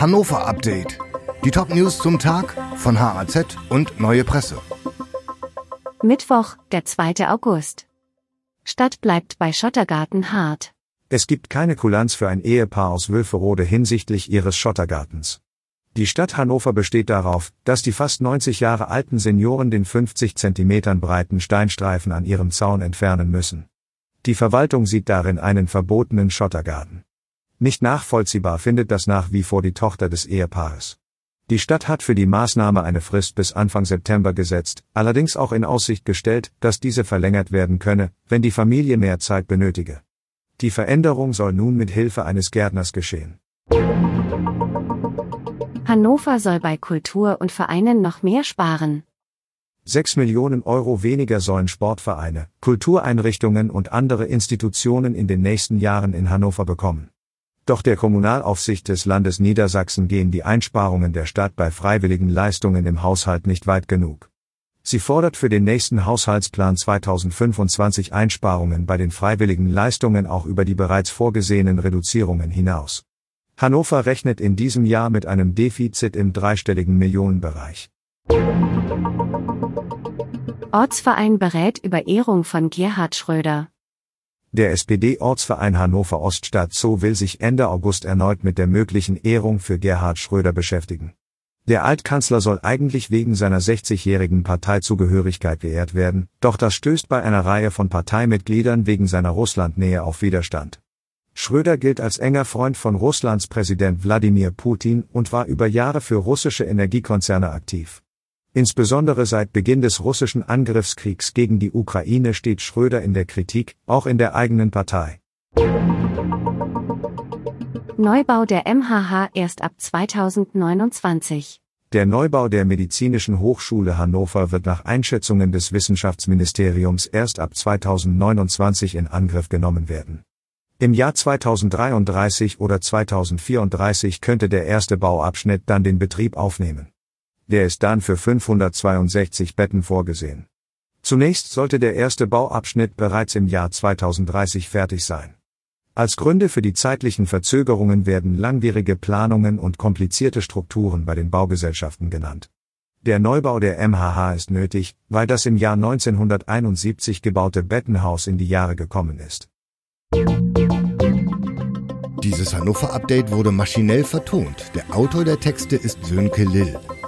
Hannover Update. Die Top-News zum Tag von HAZ und Neue Presse. Mittwoch, der 2. August. Stadt bleibt bei Schottergarten hart. Es gibt keine Kulanz für ein Ehepaar aus Wülferode hinsichtlich ihres Schottergartens. Die Stadt Hannover besteht darauf, dass die fast 90 Jahre alten Senioren den 50 Zentimetern breiten Steinstreifen an ihrem Zaun entfernen müssen. Die Verwaltung sieht darin einen verbotenen Schottergarten. Nicht nachvollziehbar findet das nach wie vor die Tochter des Ehepaares. Die Stadt hat für die Maßnahme eine Frist bis Anfang September gesetzt, allerdings auch in Aussicht gestellt, dass diese verlängert werden könne, wenn die Familie mehr Zeit benötige. Die Veränderung soll nun mit Hilfe eines Gärtners geschehen. Hannover soll bei Kultur und Vereinen noch mehr sparen. 6 Millionen Euro weniger sollen Sportvereine, Kultureinrichtungen und andere Institutionen in den nächsten Jahren in Hannover bekommen. Doch der Kommunalaufsicht des Landes Niedersachsen gehen die Einsparungen der Stadt bei freiwilligen Leistungen im Haushalt nicht weit genug. Sie fordert für den nächsten Haushaltsplan 2025 Einsparungen bei den freiwilligen Leistungen auch über die bereits vorgesehenen Reduzierungen hinaus. Hannover rechnet in diesem Jahr mit einem Defizit im dreistelligen Millionenbereich. Ortsverein berät über Ehrung von Gerhard Schröder. Der SPD-Ortsverein Hannover Oststadt Zoo will sich Ende August erneut mit der möglichen Ehrung für Gerhard Schröder beschäftigen. Der Altkanzler soll eigentlich wegen seiner 60-jährigen Parteizugehörigkeit geehrt werden, doch das stößt bei einer Reihe von Parteimitgliedern wegen seiner Russlandnähe auf Widerstand. Schröder gilt als enger Freund von Russlands Präsident Wladimir Putin und war über Jahre für russische Energiekonzerne aktiv. Insbesondere seit Beginn des russischen Angriffskriegs gegen die Ukraine steht Schröder in der Kritik, auch in der eigenen Partei. Neubau der MHH erst ab 2029. Der Neubau der Medizinischen Hochschule Hannover wird nach Einschätzungen des Wissenschaftsministeriums erst ab 2029 in Angriff genommen werden. Im Jahr 2033 oder 2034 könnte der erste Bauabschnitt dann den Betrieb aufnehmen der ist dann für 562 Betten vorgesehen. Zunächst sollte der erste Bauabschnitt bereits im Jahr 2030 fertig sein. Als Gründe für die zeitlichen Verzögerungen werden langwierige Planungen und komplizierte Strukturen bei den Baugesellschaften genannt. Der Neubau der MHH ist nötig, weil das im Jahr 1971 gebaute Bettenhaus in die Jahre gekommen ist. Dieses Hannover-Update wurde maschinell vertont. Der Autor der Texte ist Sönke Lill.